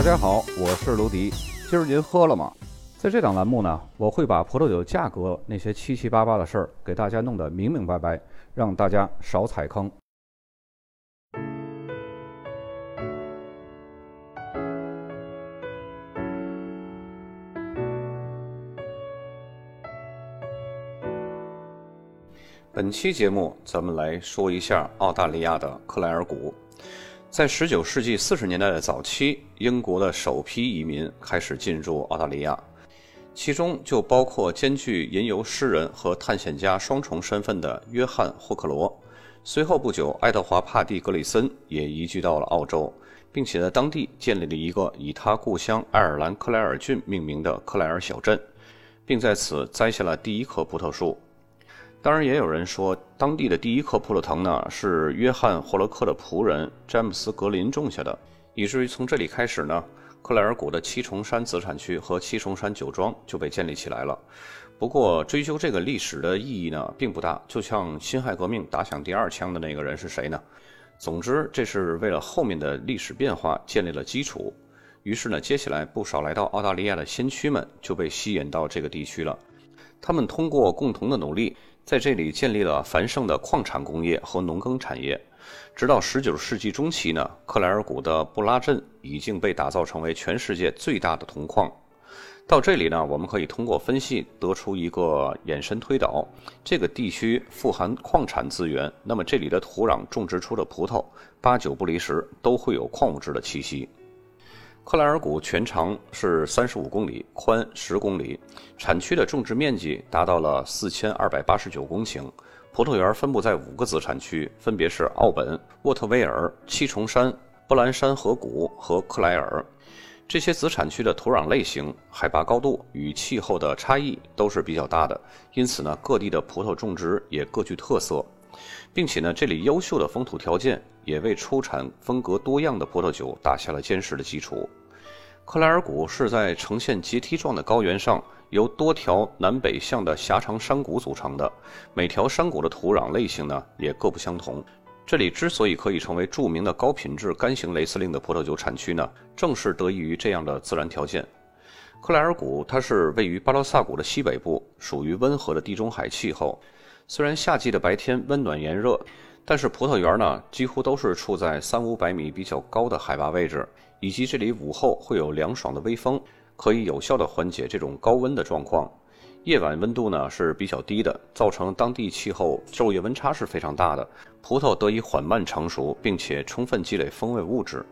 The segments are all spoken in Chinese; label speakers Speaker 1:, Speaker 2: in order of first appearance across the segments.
Speaker 1: 大家好，我是卢迪。今儿您喝了吗？在这档栏目呢，我会把葡萄酒价格那些七七八八的事儿给大家弄得明明白白，让大家少踩坑。本期节目，咱们来说一下澳大利亚的克莱尔谷。在19世纪40年代的早期，英国的首批移民开始进入澳大利亚，其中就包括兼具吟游诗人和探险家双重身份的约翰·霍克罗。随后不久，爱德华·帕蒂格里森也移居到了澳洲，并且在当地建立了一个以他故乡爱尔兰克莱尔郡命名的克莱尔小镇，并在此栽下了第一棵葡萄树。当然，也有人说，当地的第一棵葡萄藤呢是约翰·霍洛克的仆人詹姆斯·格林种下的，以至于从这里开始呢，克莱尔谷的七重山子产区和七重山酒庄就被建立起来了。不过，追究这个历史的意义呢并不大，就像辛亥革命打响第二枪的那个人是谁呢？总之，这是为了后面的历史变化建立了基础。于是呢，接下来不少来到澳大利亚的先驱们就被吸引到这个地区了，他们通过共同的努力。在这里建立了繁盛的矿产工业和农耕产业，直到19世纪中期呢，克莱尔谷的布拉镇已经被打造成为全世界最大的铜矿。到这里呢，我们可以通过分析得出一个延伸推导：这个地区富含矿产资源，那么这里的土壤种植出的葡萄，八九不离十都会有矿物质的气息。克莱尔谷全长是三十五公里，宽十公里，产区的种植面积达到了四千二百八十九公顷。葡萄园分布在五个子产区，分别是奥本、沃特威尔、七重山、布兰山河谷和克莱尔。这些子产区的土壤类型、海拔高度与气候的差异都是比较大的，因此呢，各地的葡萄种植也各具特色，并且呢，这里优秀的风土条件也为出产风格多样的葡萄酒打下了坚实的基础。克莱尔谷是在呈现阶梯状的高原上，由多条南北向的狭长山谷组成的。每条山谷的土壤类型呢也各不相同。这里之所以可以成为著名的高品质干型雷司令的葡萄酒产区呢，正是得益于这样的自然条件。克莱尔谷它是位于巴罗萨谷的西北部，属于温和的地中海气候。虽然夏季的白天温暖炎热，但是葡萄园呢几乎都是处在三五百米比较高的海拔位置。以及这里午后会有凉爽的微风，可以有效的缓解这种高温的状况。夜晚温度呢是比较低的，造成当地气候昼夜温差是非常大的，葡萄得以缓慢成熟，并且充分积累风味物质。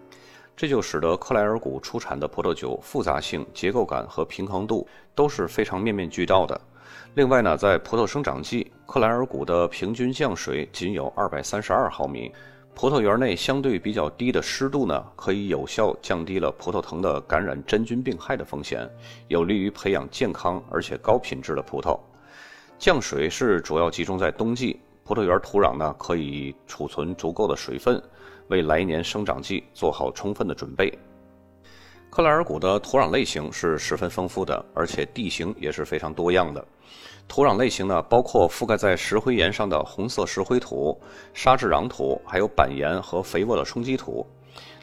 Speaker 1: 这就使得克莱尔谷出产的葡萄酒复杂性、结构感和平衡度都是非常面面俱到的。另外呢，在葡萄生长季，克莱尔谷的平均降水仅有二百三十二毫米。葡萄园内相对比较低的湿度呢，可以有效降低了葡萄藤的感染真菌病害的风险，有利于培养健康而且高品质的葡萄。降水是主要集中在冬季，葡萄园土壤呢可以储存足够的水分，为来年生长季做好充分的准备。克莱尔谷的土壤类型是十分丰富的，而且地形也是非常多样的。土壤类型呢，包括覆盖在石灰岩上的红色石灰土、沙质壤土，还有板岩和肥沃的冲积土。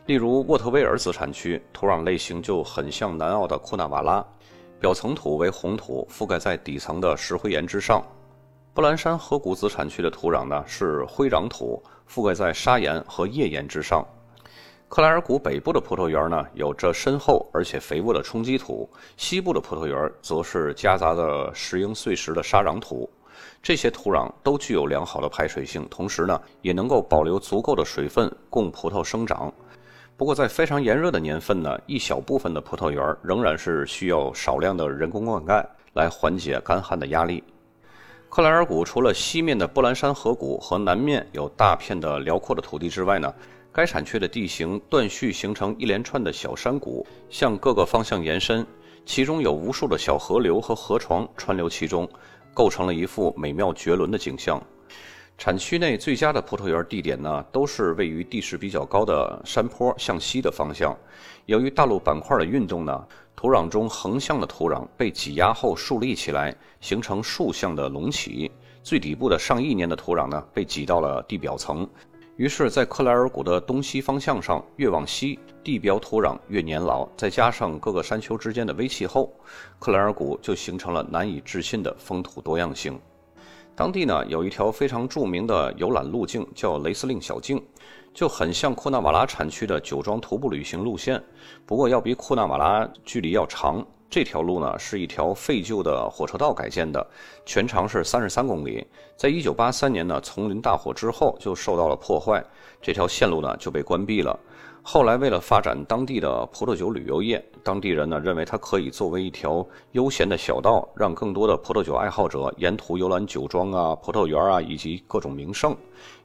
Speaker 1: 例如，沃特威尔子产区土壤类型就很像南澳的库纳瓦拉，表层土为红土，覆盖在底层的石灰岩之上。布兰山河谷子产区的土壤呢是灰壤土，覆盖在砂岩和页岩之上。克莱尔谷北部的葡萄园呢，有着深厚而且肥沃的冲积土；西部的葡萄园则是夹杂着石英碎石的沙壤土。这些土壤都具有良好的排水性，同时呢，也能够保留足够的水分供葡萄生长。不过，在非常炎热的年份呢，一小部分的葡萄园仍然是需要少量的人工灌溉来缓解干旱的压力。克莱尔谷除了西面的布兰山河谷和南面有大片的辽阔的土地之外呢，该产区的地形断续形成一连串的小山谷，向各个方向延伸，其中有无数的小河流和河床穿流其中，构成了一幅美妙绝伦的景象。产区内最佳的葡萄园地点呢，都是位于地势比较高的山坡向西的方向。由于大陆板块的运动呢，土壤中横向的土壤被挤压后竖立起来，形成竖向的隆起。最底部的上亿年的土壤呢，被挤到了地表层。于是，在克莱尔谷的东西方向上，越往西，地表土壤越年老，再加上各个山丘之间的微气候，克莱尔谷就形成了难以置信的风土多样性。当地呢有一条非常著名的游览路径，叫雷司令小径，就很像库纳瓦拉产区的酒庄徒步旅行路线，不过要比库纳瓦拉距离要长。这条路呢是一条废旧的火车道改建的，全长是三十三公里。在一九八三年呢丛林大火之后就受到了破坏，这条线路呢就被关闭了。后来为了发展当地的葡萄酒旅游业，当地人呢认为它可以作为一条悠闲的小道，让更多的葡萄酒爱好者沿途游览酒庄啊、葡萄园啊以及各种名胜。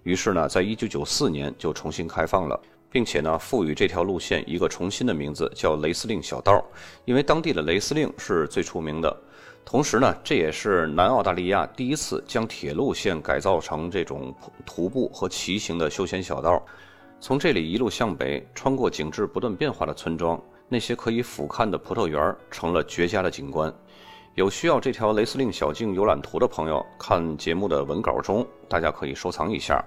Speaker 1: 于是呢，在一九九四年就重新开放了。并且呢，赋予这条路线一个重新的名字，叫雷司令小道，因为当地的雷司令是最出名的。同时呢，这也是南澳大利亚第一次将铁路线改造成这种徒步和骑行的休闲小道。从这里一路向北，穿过景致不断变化的村庄，那些可以俯瞰的葡萄园成了绝佳的景观。有需要这条雷司令小径游览图的朋友，看节目的文稿中，大家可以收藏一下。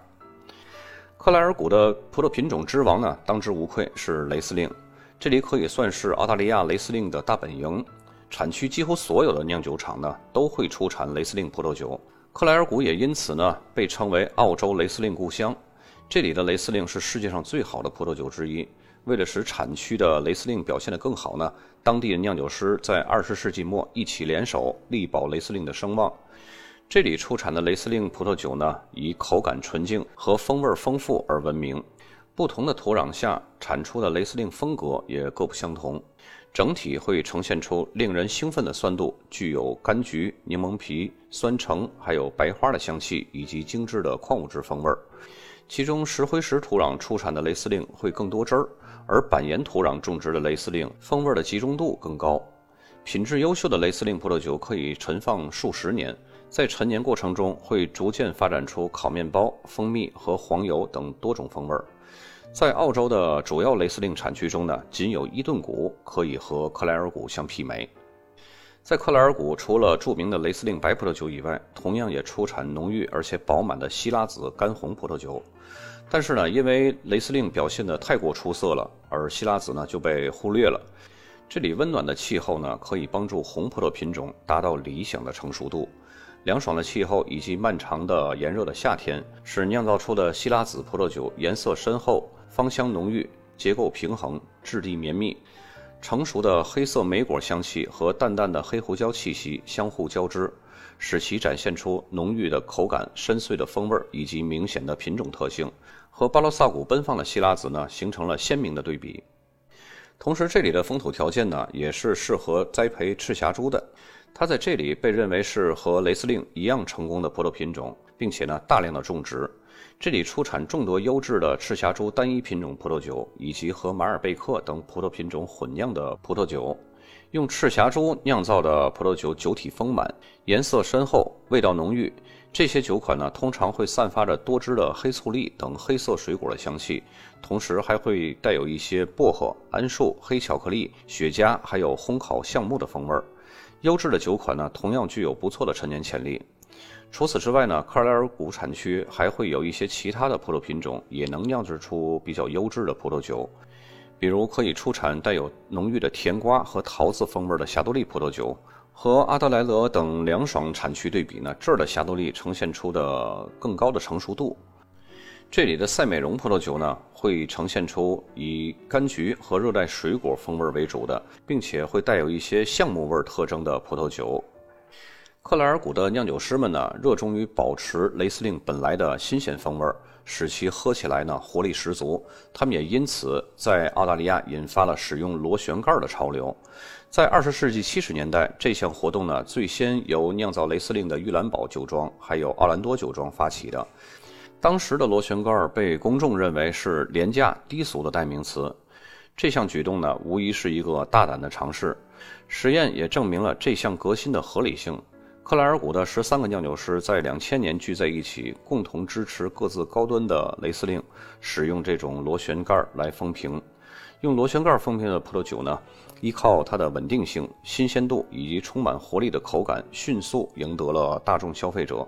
Speaker 1: 克莱尔谷的葡萄品种之王呢，当之无愧是雷司令。这里可以算是澳大利亚雷司令的大本营，产区几乎所有的酿酒厂呢都会出产雷司令葡萄酒。克莱尔谷也因此呢被称为澳洲雷司令故乡。这里的雷司令是世界上最好的葡萄酒之一。为了使产区的雷司令表现得更好呢，当地的酿酒师在二十世纪末一起联手，力保雷司令的声望。这里出产的雷司令葡萄酒呢，以口感纯净和风味丰富而闻名。不同的土壤下产出的雷司令风格也各不相同，整体会呈现出令人兴奋的酸度，具有柑橘、柠檬皮、酸橙，还有白花的香气，以及精致的矿物质风味。其中石灰石土壤出产的雷司令会更多汁儿，而板岩土壤种植的雷司令风味的集中度更高。品质优秀的雷司令葡萄酒可以陈放数十年。在陈年过程中，会逐渐发展出烤面包、蜂蜜和黄油等多种风味儿。在澳洲的主要雷司令产区中呢，仅有伊顿谷可以和克莱尔谷相媲美。在克莱尔谷，除了著名的雷司令白葡萄酒以外，同样也出产浓郁而且饱满的希拉子干红葡萄酒。但是呢，因为雷司令表现得太过出色了，而希拉子呢就被忽略了。这里温暖的气候呢，可以帮助红葡萄品种达到理想的成熟度。凉爽的气候以及漫长的炎热的夏天，使酿造出的希拉子葡萄酒颜色深厚、芳香浓郁、结构平衡、质地绵密。成熟的黑色莓果香气和淡淡的黑胡椒气息相互交织，使其展现出浓郁的口感、深邃的风味以及明显的品种特性，和巴罗萨谷奔放的希拉子呢形成了鲜明的对比。同时，这里的风土条件呢也是适合栽培赤霞珠的。它在这里被认为是和雷司令一样成功的葡萄品种，并且呢大量的种植。这里出产众多优质的赤霞珠单一品种葡萄酒，以及和马尔贝克等葡萄品种混酿的葡萄酒。用赤霞珠酿造的葡萄酒酒体丰满，颜色深厚，味道浓郁。这些酒款呢通常会散发着多汁的黑醋栗等黑色水果的香气，同时还会带有一些薄荷、桉树、黑巧克力、雪茄，还有烘烤橡木的风味儿。优质的酒款呢，同样具有不错的陈年潜力。除此之外呢，克莱尔谷产区还会有一些其他的葡萄品种，也能酿制出比较优质的葡萄酒。比如可以出产带有浓郁的甜瓜和桃子风味的霞多丽葡萄酒。和阿德莱德等凉爽产区对比呢，这儿的霞多丽呈现出的更高的成熟度。这里的赛美容葡萄酒呢，会呈现出以柑橘和热带水果风味为主的，并且会带有一些橡木味特征的葡萄酒。克莱尔谷的酿酒师们呢，热衷于保持雷司令本来的新鲜风味，使其喝起来呢活力十足。他们也因此在澳大利亚引发了使用螺旋盖的潮流。在二十世纪七十年代，这项活动呢，最先由酿造雷司令的玉兰堡酒庄还有奥兰多酒庄发起的。当时的螺旋杆被公众认为是廉价低俗的代名词。这项举动呢，无疑是一个大胆的尝试。实验也证明了这项革新的合理性。克莱尔谷的十三个酿酒师在两千年聚在一起，共同支持各自高端的雷司令使用这种螺旋盖儿来封瓶。用螺旋杆封瓶的葡萄酒呢，依靠它的稳定性、新鲜度以及充满活力的口感，迅速赢得了大众消费者。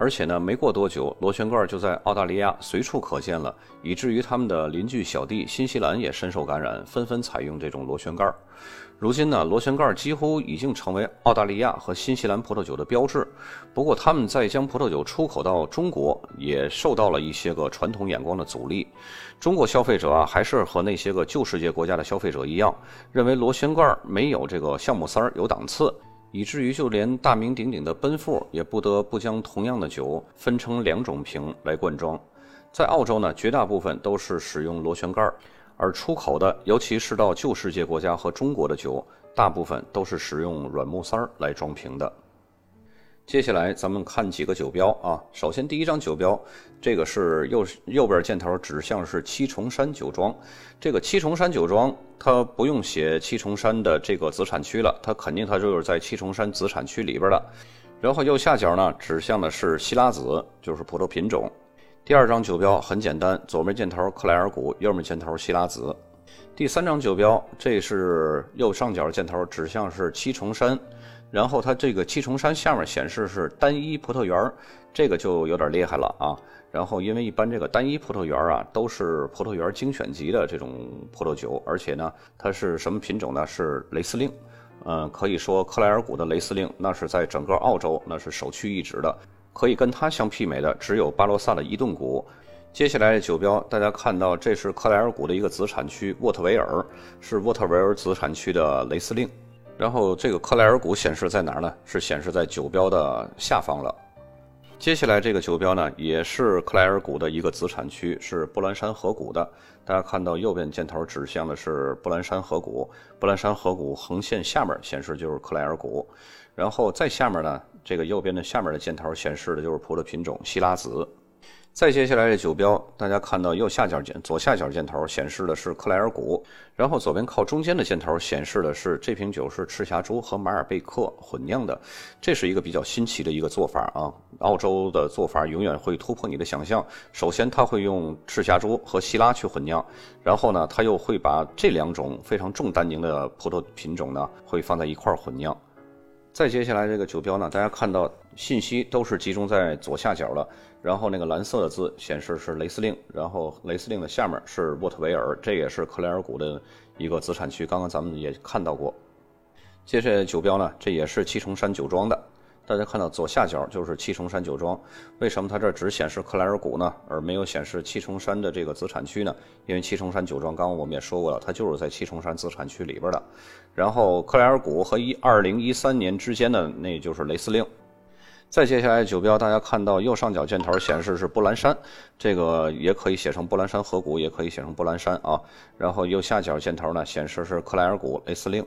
Speaker 1: 而且呢，没过多久，螺旋杆就在澳大利亚随处可见了，以至于他们的邻居小弟新西兰也深受感染，纷纷采用这种螺旋盖。如今呢，螺旋盖几乎已经成为澳大利亚和新西兰葡萄酒的标志。不过，他们在将葡萄酒出口到中国，也受到了一些个传统眼光的阻力。中国消费者啊，还是和那些个旧世界国家的消费者一样，认为螺旋盖没有这个橡木塞儿有档次。以至于就连大名鼎鼎的奔富也不得不将同样的酒分成两种瓶来灌装。在澳洲呢，绝大部分都是使用螺旋盖而出口的，尤其是到旧世界国家和中国的酒，大部分都是使用软木塞儿来装瓶的。接下来咱们看几个酒标啊。首先第一张酒标，这个是右右边箭头指向是七重山酒庄。这个七重山酒庄，它不用写七重山的这个子产区了，它肯定它就是在七重山子产区里边的。然后右下角呢，指向的是希拉子，就是葡萄品种。第二张酒标很简单，左面箭头克莱尔谷，右面箭头希拉子。第三张酒标，这是右上角箭头指向是七重山。然后它这个七重山下面显示是单一葡萄园这个就有点厉害了啊。然后因为一般这个单一葡萄园啊都是葡萄园精选级的这种葡萄酒，而且呢它是什么品种呢？是雷司令，嗯，可以说克莱尔谷的雷司令那是在整个澳洲那是首屈一指的，可以跟它相媲美的只有巴罗萨的伊顿谷。接下来的酒标大家看到这是克莱尔谷的一个子产区沃特维尔，是沃特维尔子产区的雷司令。然后这个克莱尔谷显示在哪儿呢？是显示在酒标的下方了。接下来这个酒标呢，也是克莱尔谷的一个子产区，是布兰山河谷的。大家看到右边箭头指向的是布兰山河谷，布兰山河谷横线下面显示就是克莱尔谷。然后再下面呢，这个右边的下面的箭头显示的就是葡萄品种希拉子。再接下来这酒标，大家看到右下角箭左下角箭头显示的是克莱尔谷，然后左边靠中间的箭头显示的是这瓶酒是赤霞珠和马尔贝克混酿的，这是一个比较新奇的一个做法啊！澳洲的做法永远会突破你的想象。首先，他会用赤霞珠和希拉去混酿，然后呢，他又会把这两种非常重单宁的葡萄品种呢，会放在一块混酿。再接下来这个酒标呢，大家看到信息都是集中在左下角了。然后那个蓝色的字显示是雷司令，然后雷司令的下面是沃特维尔，这也是克莱尔谷的一个子产区。刚刚咱们也看到过。接着酒标呢，这也是七重山酒庄的。大家看到左下角就是七重山酒庄。为什么它这只显示克莱尔谷呢，而没有显示七重山的这个子产区呢？因为七重山酒庄刚刚我们也说过了，它就是在七重山子产区里边的。然后克莱尔谷和一二零一三年之间的那就是雷司令。再接下来酒标，大家看到右上角箭头显示是布兰山，这个也可以写成布兰山河谷，也可以写成布兰山啊。然后右下角箭头呢显示是克莱尔谷雷司令。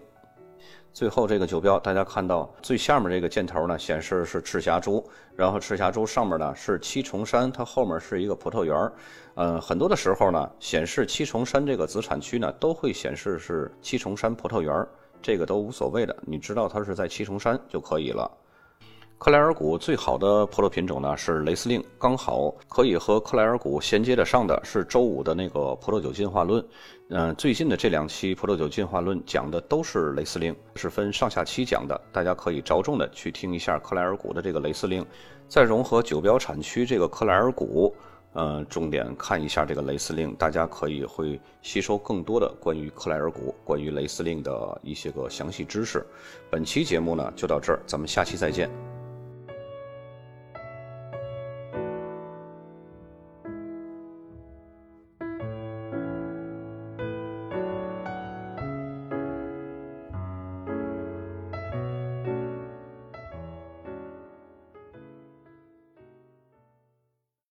Speaker 1: 最后这个酒标，大家看到最下面这个箭头呢显示是赤霞珠，然后赤霞珠上面呢是七重山，它后面是一个葡萄园嗯，很多的时候呢显示七重山这个子产区呢都会显示是七重山葡萄园这个都无所谓的，你知道它是在七重山就可以了。克莱尔谷最好的葡萄品种呢是雷司令，刚好可以和克莱尔谷衔接得上的是周五的那个葡萄酒进化论。嗯，最近的这两期葡萄酒进化论讲的都是雷司令，是分上下期讲的，大家可以着重的去听一下克莱尔谷的这个雷司令，再融合酒标产区这个克莱尔谷，嗯，重点看一下这个雷司令，大家可以会吸收更多的关于克莱尔谷、关于雷司令的一些个详细知识。本期节目呢就到这儿，咱们下期再见。